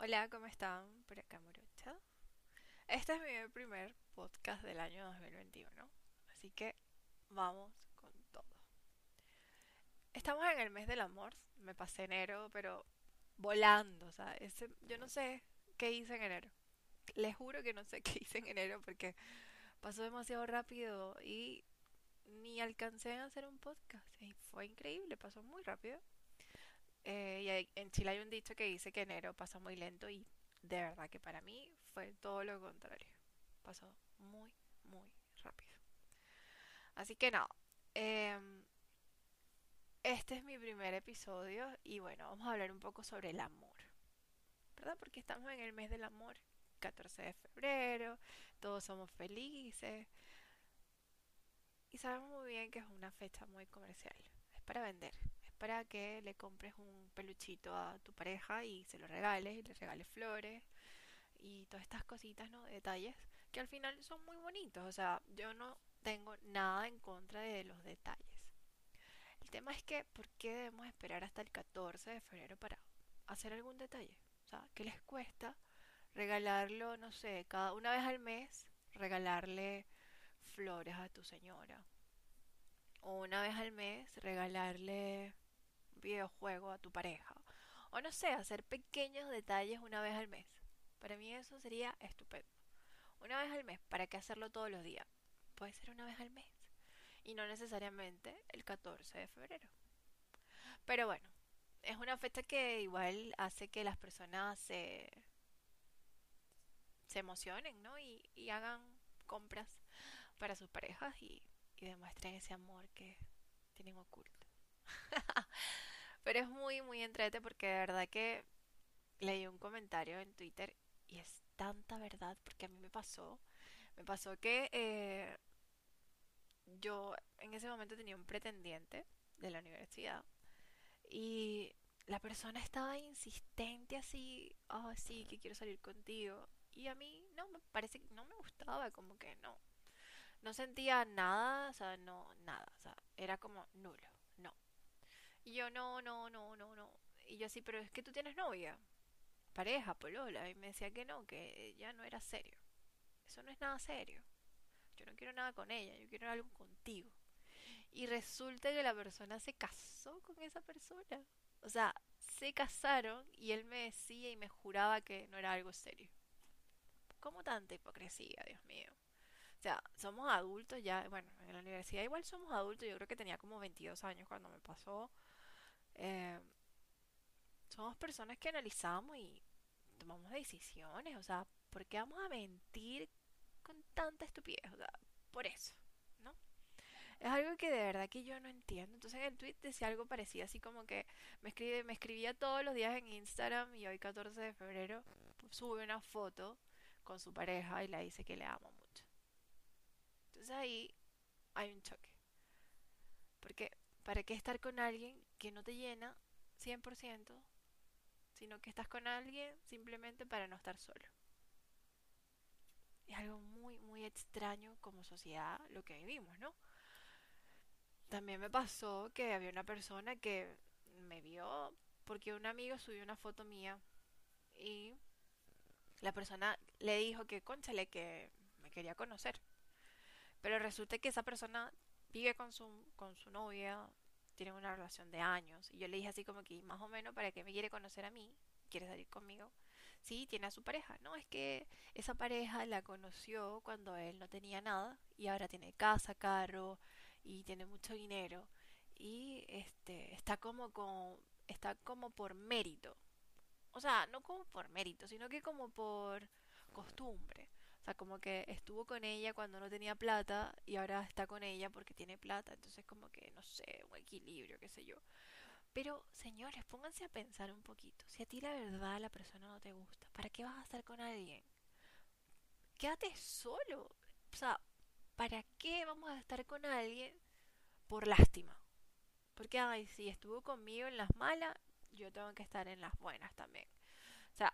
Hola, ¿cómo están? Por acá Morocha. Este es mi primer podcast del año 2021, así que vamos con todo. Estamos en el mes del amor, me pasé enero, pero volando, o sea, ese, yo no sé qué hice en enero. Les juro que no sé qué hice en enero porque pasó demasiado rápido y ni alcancé a hacer un podcast. Y fue increíble, pasó muy rápido. Eh, y en Chile hay un dicho que dice que enero pasa muy lento y de verdad que para mí fue todo lo contrario. Pasó muy, muy rápido. Así que no. Em, este es mi primer episodio y bueno, vamos a hablar un poco sobre el amor. ¿Verdad? Porque estamos en el mes del amor. 14 de febrero, todos somos felices. Y sabemos muy bien que es una fecha muy comercial. Es para vender para que le compres un peluchito a tu pareja y se lo regales y le regales flores y todas estas cositas, ¿no? Detalles que al final son muy bonitos. O sea, yo no tengo nada en contra de los detalles. El tema es que, ¿por qué debemos esperar hasta el 14 de febrero para hacer algún detalle? O sea, ¿qué les cuesta regalarlo, no sé, cada una vez al mes, regalarle flores a tu señora? O una vez al mes, regalarle videojuego a tu pareja. O no sé, hacer pequeños detalles una vez al mes. Para mí eso sería estupendo. Una vez al mes, ¿para qué hacerlo todos los días? Puede ser una vez al mes. Y no necesariamente el 14 de febrero. Pero bueno, es una fecha que igual hace que las personas se, se emocionen, ¿no? Y, hagan compras para sus parejas y demuestren ese amor que tienen oculto. Pero es muy, muy entrete porque de verdad que leí un comentario en Twitter y es tanta verdad porque a mí me pasó. Me pasó que eh, yo en ese momento tenía un pretendiente de la universidad y la persona estaba insistente así, oh sí, que quiero salir contigo. Y a mí no, me parece que no me gustaba, como que no. No sentía nada, o sea, no, nada, o sea, era como nulo. Y yo, no, no, no, no, no. Y yo así, pero es que tú tienes novia, pareja, polola. Y me decía que no, que ya no era serio. Eso no es nada serio. Yo no quiero nada con ella, yo quiero algo contigo. Y resulta que la persona se casó con esa persona. O sea, se casaron y él me decía y me juraba que no era algo serio. ¿Cómo tanta hipocresía, Dios mío? O sea, somos adultos ya, bueno, en la universidad igual somos adultos, yo creo que tenía como 22 años cuando me pasó eh, somos personas que analizamos y tomamos decisiones. O sea, ¿por qué vamos a mentir con tanta estupidez? O sea, por eso, ¿no? Es algo que de verdad que yo no entiendo. Entonces en el tweet decía algo parecido, así como que me, escribe, me escribía todos los días en Instagram y hoy 14 de febrero sube una foto con su pareja y le dice que le amo mucho. Entonces ahí hay un choque. Porque ¿Para qué estar con alguien que no te llena 100%, sino que estás con alguien simplemente para no estar solo? Es algo muy, muy extraño como sociedad lo que vivimos, ¿no? También me pasó que había una persona que me vio porque un amigo subió una foto mía y la persona le dijo que, conchale, que me quería conocer. Pero resulta que esa persona vive con su, con su novia, tienen una relación de años. Y yo le dije así como que más o menos para que me quiere conocer a mí, quiere salir conmigo. Sí, tiene a su pareja. No, es que esa pareja la conoció cuando él no tenía nada y ahora tiene casa, carro y tiene mucho dinero. Y este está como con está como por mérito. O sea, no como por mérito, sino que como por costumbre. Sea, como que estuvo con ella cuando no tenía plata y ahora está con ella porque tiene plata. Entonces como que, no sé, un equilibrio, qué sé yo. Pero, señores, pónganse a pensar un poquito. Si a ti la verdad la persona no te gusta, ¿para qué vas a estar con alguien? Quédate solo. O sea, ¿para qué vamos a estar con alguien por lástima? Porque, ay, si estuvo conmigo en las malas, yo tengo que estar en las buenas también. O sea,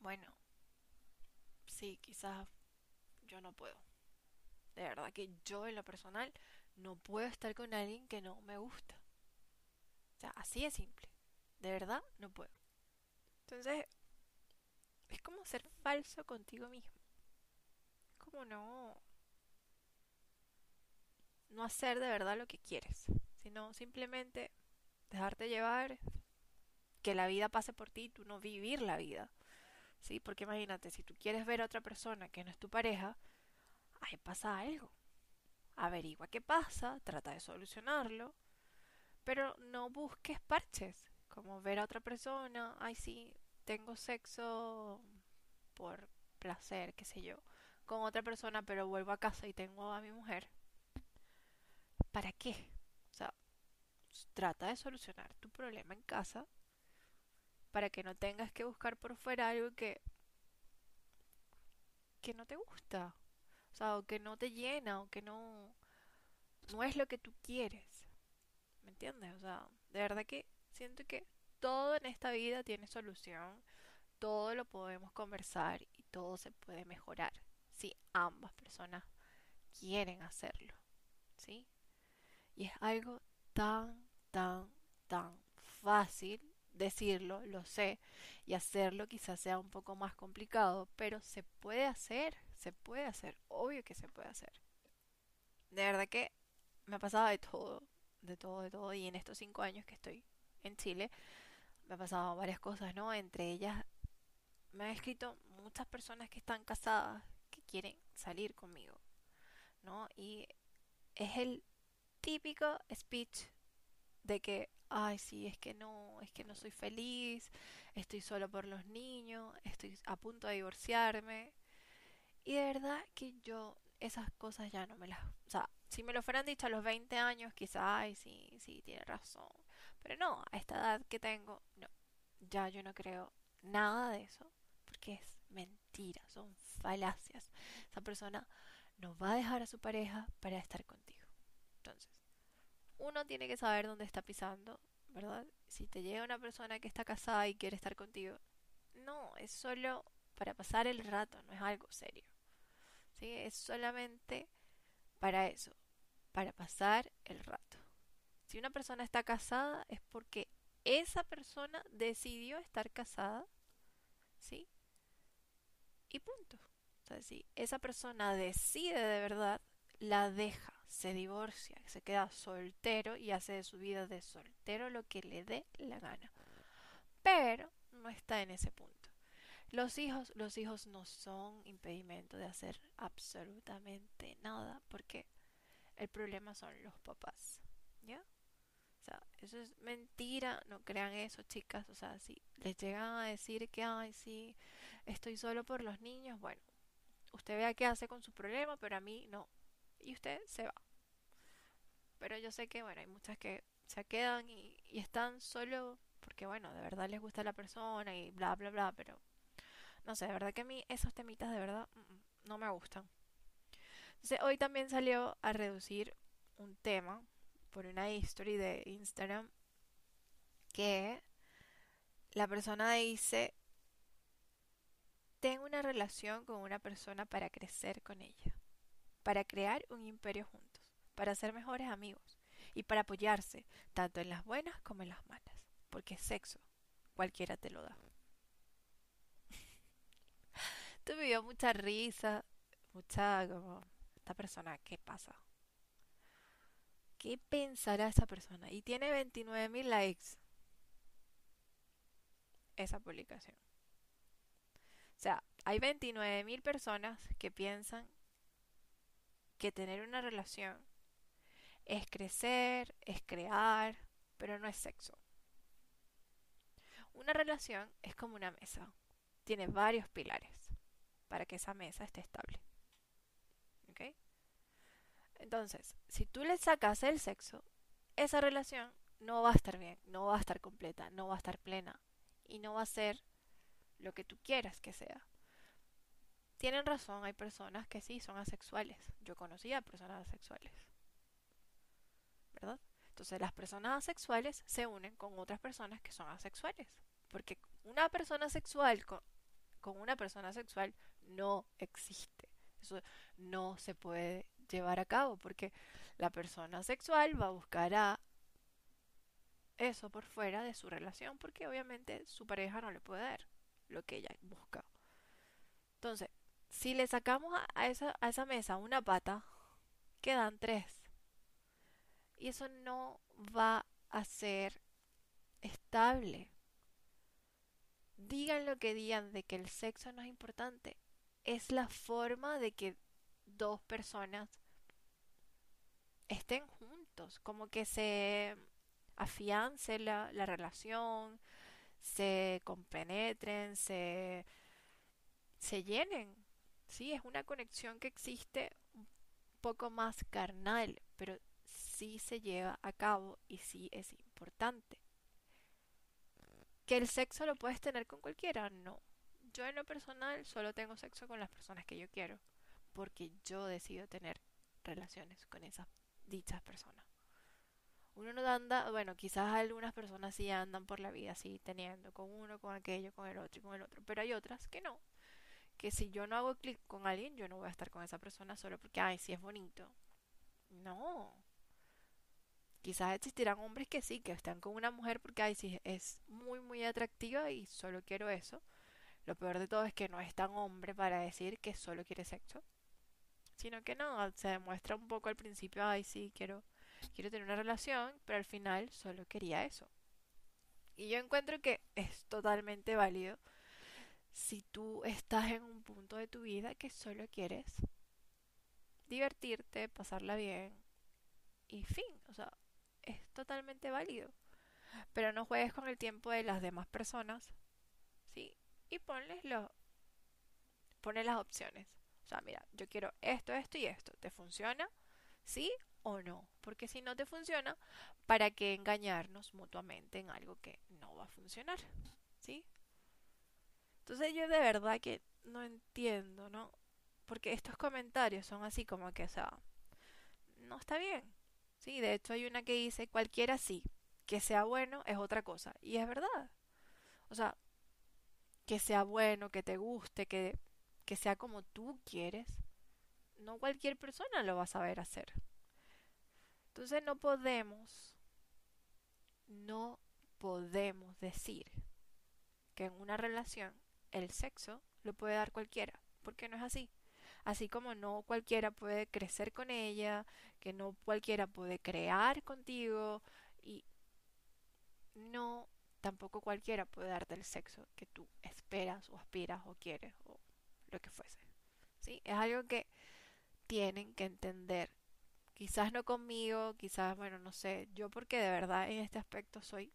bueno, sí, quizás yo no puedo. De verdad que yo en lo personal no puedo estar con alguien que no me gusta. O sea, así de simple. De verdad, no puedo. Entonces, es como ser falso contigo mismo. Como no no hacer de verdad lo que quieres, sino simplemente dejarte llevar, que la vida pase por ti y tú no vivir la vida. ¿Sí? Porque imagínate, si tú quieres ver a otra persona que no es tu pareja, ahí pasa algo. Averigua qué pasa, trata de solucionarlo, pero no busques parches, como ver a otra persona, ay sí, tengo sexo por placer, qué sé yo, con otra persona, pero vuelvo a casa y tengo a mi mujer. ¿Para qué? O sea, trata de solucionar tu problema en casa para que no tengas que buscar por fuera algo que que no te gusta, o sea, o que no te llena, o que no no es lo que tú quieres. ¿Me entiendes? O sea, de verdad que siento que todo en esta vida tiene solución, todo lo podemos conversar y todo se puede mejorar si ambas personas quieren hacerlo. ¿Sí? Y es algo tan, tan, tan fácil decirlo, lo sé, y hacerlo quizás sea un poco más complicado, pero se puede hacer, se puede hacer, obvio que se puede hacer. De verdad que me ha pasado de todo, de todo, de todo, y en estos cinco años que estoy en Chile, me ha pasado varias cosas, ¿no? Entre ellas, me han escrito muchas personas que están casadas, que quieren salir conmigo, ¿no? Y es el típico speech de que, ay, sí, es que no, es que no soy feliz, estoy solo por los niños, estoy a punto de divorciarme. Y de verdad que yo esas cosas ya no me las... O sea, si me lo fueran dicho a los 20 años, quizás, ay, sí, sí, tiene razón. Pero no, a esta edad que tengo, no, ya yo no creo nada de eso, porque es mentira, son falacias. Esa persona no va a dejar a su pareja para estar contigo. Entonces, uno tiene que saber dónde está pisando, ¿verdad? Si te llega una persona que está casada y quiere estar contigo, no, es solo para pasar el rato, no es algo serio. ¿Sí? Es solamente para eso, para pasar el rato. Si una persona está casada es porque esa persona decidió estar casada, ¿sí? Y punto. O sea, si esa persona decide de verdad, la deja se divorcia, se queda soltero y hace de su vida de soltero lo que le dé la gana. Pero no está en ese punto. Los hijos, los hijos no son impedimento de hacer absolutamente nada, porque el problema son los papás. ¿Ya? O sea, eso es mentira, no crean eso, chicas. O sea, si les llegan a decir que, ay, sí, estoy solo por los niños, bueno, usted vea qué hace con su problema, pero a mí no, y usted se va. Pero yo sé que, bueno, hay muchas que se quedan y, están solo porque, bueno, de verdad les gusta la persona y bla, bla, bla, pero no sé, de verdad que a mí esos temitas de verdad mm, mm, no me gustan. Entonces, hoy también salió a reducir un tema por una history de Instagram que la persona dice, tengo una relación con una persona para crecer con ella para crear un imperio juntos, para ser mejores amigos y para apoyarse tanto en las buenas como en las malas, porque sexo cualquiera te lo da. Esto me dio mucha risa, mucha como esta persona, ¿qué pasa? ¿Qué pensará esa persona? Y tiene 29 mil likes esa publicación. O sea, hay 29 mil personas que piensan que tener una relación es crecer, es crear, pero no es sexo. Una relación es como una mesa. Tiene varios pilares para que esa mesa esté estable. Entonces, si tú le sacas el sexo, esa relación no va a estar bien, no va a estar completa, no va a estar plena y no va a ser lo que tú quieras que sea tienen razón, hay personas que sí son asexuales. Yo conocía personas asexuales. ¿Verdad? Entonces las personas asexuales se unen con otras personas que son asexuales. Porque una persona sexual con, una persona sexual no existe. Eso no se puede llevar a cabo porque la persona sexual va a buscar a eso por fuera de su relación porque obviamente su pareja no le puede dar lo que ella busca. Entonces, si le sacamos a esa, a esa mesa una pata, quedan tres. Y eso no va a ser estable. Digan lo que digan de que el sexo no es importante. Es la forma de que dos personas estén juntos, como que se afiance la, la relación, se compenetren, se llenen. Sí, es una conexión que existe un poco más carnal, pero sí se lleva a cabo y sí es importante. ¿Que el sexo lo puedes tener con cualquiera? No. Yo en lo personal solo tengo sexo con las personas que yo quiero, porque yo decido tener relaciones con esas dichas personas. Uno no anda, bueno, quizás algunas personas sí andan por la vida así, teniendo con uno, con aquello, con el otro y con el otro, pero hay otras que no. Que si yo no hago clic con alguien, yo no voy a estar con esa persona solo porque, ay, sí es bonito. No. Quizás existirán hombres que sí, que están con una mujer porque, ay, sí, es muy, muy atractiva y solo quiero eso. Lo peor de todo es que no es tan hombre para decir que solo quiere sexo sino que no, se demuestra un poco al principio, ay, sí, quiero, quiero tener una relación, pero al final solo quería eso. Y yo encuentro que es totalmente válido si tú estás en un punto de tu vida que solo quieres divertirte, pasarla bien y fin, o sea, es totalmente válido. Pero no juegues con el tiempo de las demás personas, ¿sí? Y ponles lo, ponle las opciones. O sea, mira, yo quiero esto, esto y esto. ¿Te funciona? ¿Sí o no? Porque si no te funciona, ¿para qué engañarnos mutuamente en algo que no va a funcionar? ¿Sí? Entonces yo de verdad que no entiendo, ¿no? Porque estos comentarios son así como que, o sea, no está bien. Sí, de hecho hay una que dice, cualquiera sí, que sea bueno es otra cosa. Y es verdad. O sea, que sea bueno, que te guste, que que sea como tú quieres, no cualquier persona lo va a saber hacer. Entonces no podemos, no podemos decir que en una relación el sexo lo puede dar cualquiera, porque no es así. Así como no cualquiera puede crecer con ella, que no cualquiera puede crear contigo y no tampoco cualquiera puede darte el sexo que tú esperas o aspiras o quieres o lo que fuese. ¿sí? Es algo que tienen que entender. Quizás no conmigo, quizás, bueno, no sé, yo porque de verdad en este aspecto soy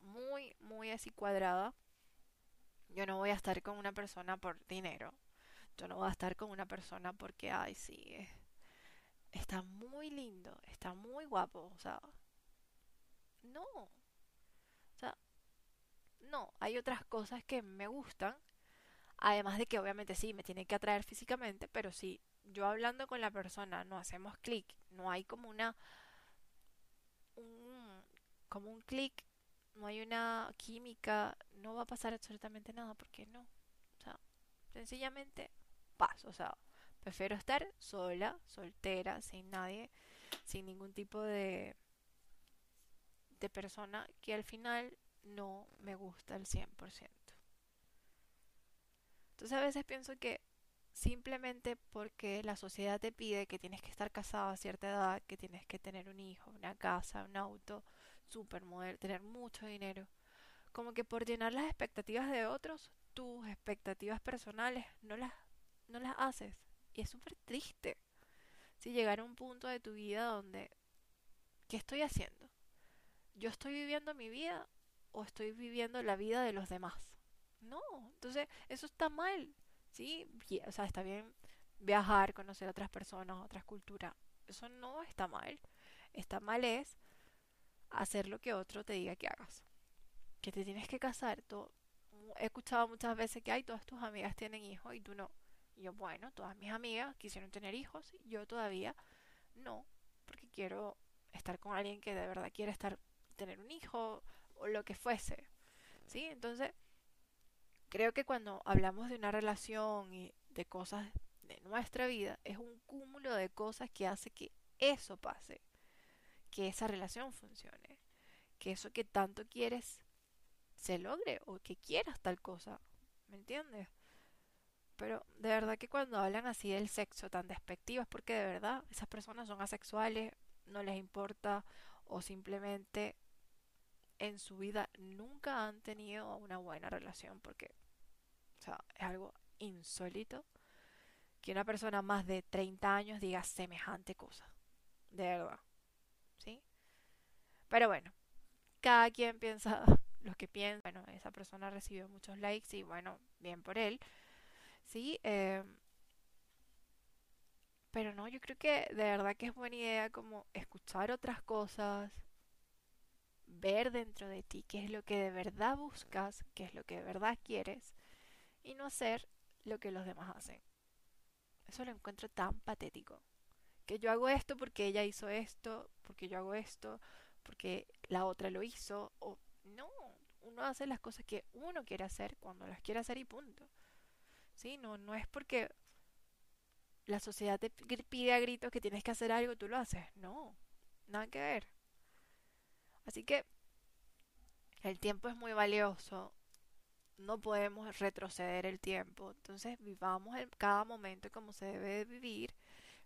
muy, muy así cuadrada. Yo no voy a estar con una persona por dinero. Yo no voy a estar con una persona porque, ay, sí, está muy lindo, está muy guapo, o sea, no. O sea, no, hay otras cosas que me gustan Además de que obviamente sí, me tiene que atraer físicamente, pero si yo hablando con la persona no hacemos clic, no hay como una... Un, como un clic, no hay una química, no va a pasar absolutamente nada, porque no. O sea, sencillamente paso, o sea, prefiero estar sola, soltera, sin nadie, sin ningún tipo de de persona que al final no me gusta al 100%. Entonces a veces pienso que simplemente porque la sociedad te pide que tienes que estar casado a cierta edad, que tienes que tener un hijo, una casa, un auto, supermodelo, tener mucho dinero, como que por llenar las expectativas de otros, tus expectativas personales no las, no las haces. Y es súper triste. Si llegar a un punto de tu vida donde, ¿qué estoy haciendo? ¿Yo estoy viviendo mi vida o estoy viviendo la vida de los demás? No, entonces eso está mal, ¿sí? O sea, está bien viajar, conocer a otras personas, otras culturas. Eso no está mal. Está mal es hacer lo que otro te diga que hagas. Que te tienes que casar. He escuchado muchas veces que hay todas tus amigas tienen hijos y tú no. Y yo, bueno, todas mis amigas quisieron tener hijos, y yo todavía no, porque quiero estar con alguien que de verdad quiere estar tener un hijo o lo que fuese. ¿Sí? Entonces, Creo que cuando hablamos de una relación y de cosas de nuestra vida, es un cúmulo de cosas que hace que eso pase, que esa relación funcione, que eso que tanto quieres se logre o que quieras tal cosa. ¿Me entiendes? Pero de verdad que cuando hablan así del sexo tan despectivo es porque de verdad esas personas son asexuales, no les importa o simplemente en su vida nunca han tenido una buena relación porque es algo insólito que una persona más de 30 años diga semejante cosa. De verdad. Pero bueno, cada quien piensa lo que piensa. Bueno, esa persona recibió muchos likes y bueno, bien por él. Sí, eh, pero no, yo creo que de verdad que es buena idea como escuchar otras cosas, ver dentro de ti qué es lo que de verdad buscas, qué es lo que de verdad quieres y no hacer lo que los demás hacen. Eso lo encuentro tan patético. Que yo hago esto porque ella hizo esto, porque yo hago esto, porque la otra lo hizo. O no, uno hace las cosas que uno quiere hacer cuando las quiere hacer y punto. ¿Sí? No, no es porque la sociedad te pide a gritos que tienes que hacer algo, tú lo haces. No, nada que ver. Así que el tiempo es muy valioso. No podemos retroceder el tiempo. Entonces vivamos en cada momento como se debe vivir,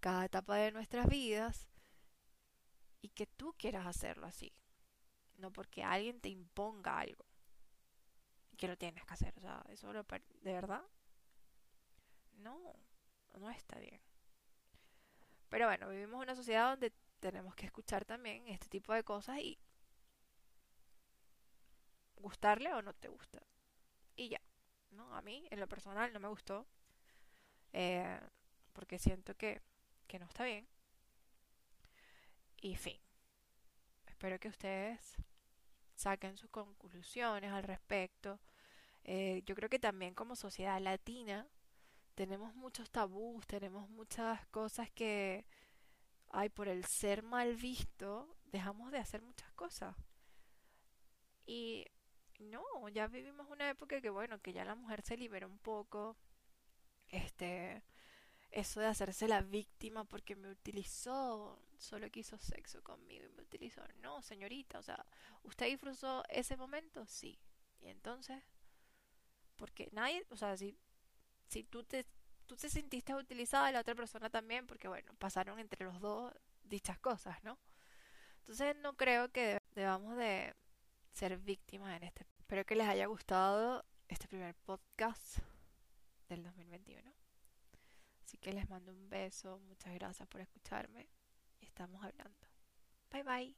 cada etapa de nuestras vidas y que tú quieras hacerlo así. No porque alguien te imponga algo que lo tienes que hacer. O sea, eso lo, de verdad no, no está bien. Pero bueno, vivimos una sociedad donde tenemos que escuchar también este tipo de cosas y gustarle o no te gusta. Y ya, ¿no? A mí, en lo personal, no me gustó. Eh, porque siento que, que no está bien. Y fin. Espero que ustedes saquen sus conclusiones al respecto. Eh, yo creo que también como sociedad latina tenemos muchos tabús, tenemos muchas cosas que, ay, por el ser mal visto, dejamos de hacer muchas cosas. Y no, ya vivimos una época que, bueno, que ya la mujer se libera un poco. Este, eso de hacerse la víctima porque me utilizó, solo quiso sexo conmigo y me utilizó. No, señorita, o sea, ¿usted disfrutó ese momento? Sí. Y entonces, porque nadie, o sea, si si tú te, tú te sentiste utilizada, la otra persona también, porque bueno, pasaron entre los dos dichas cosas, ¿no? Entonces no creo que debamos de ser víctimas en este. Espero que les haya gustado este primer podcast del 2021. Así que les mando un beso, muchas gracias por escucharme y estamos hablando. Bye bye.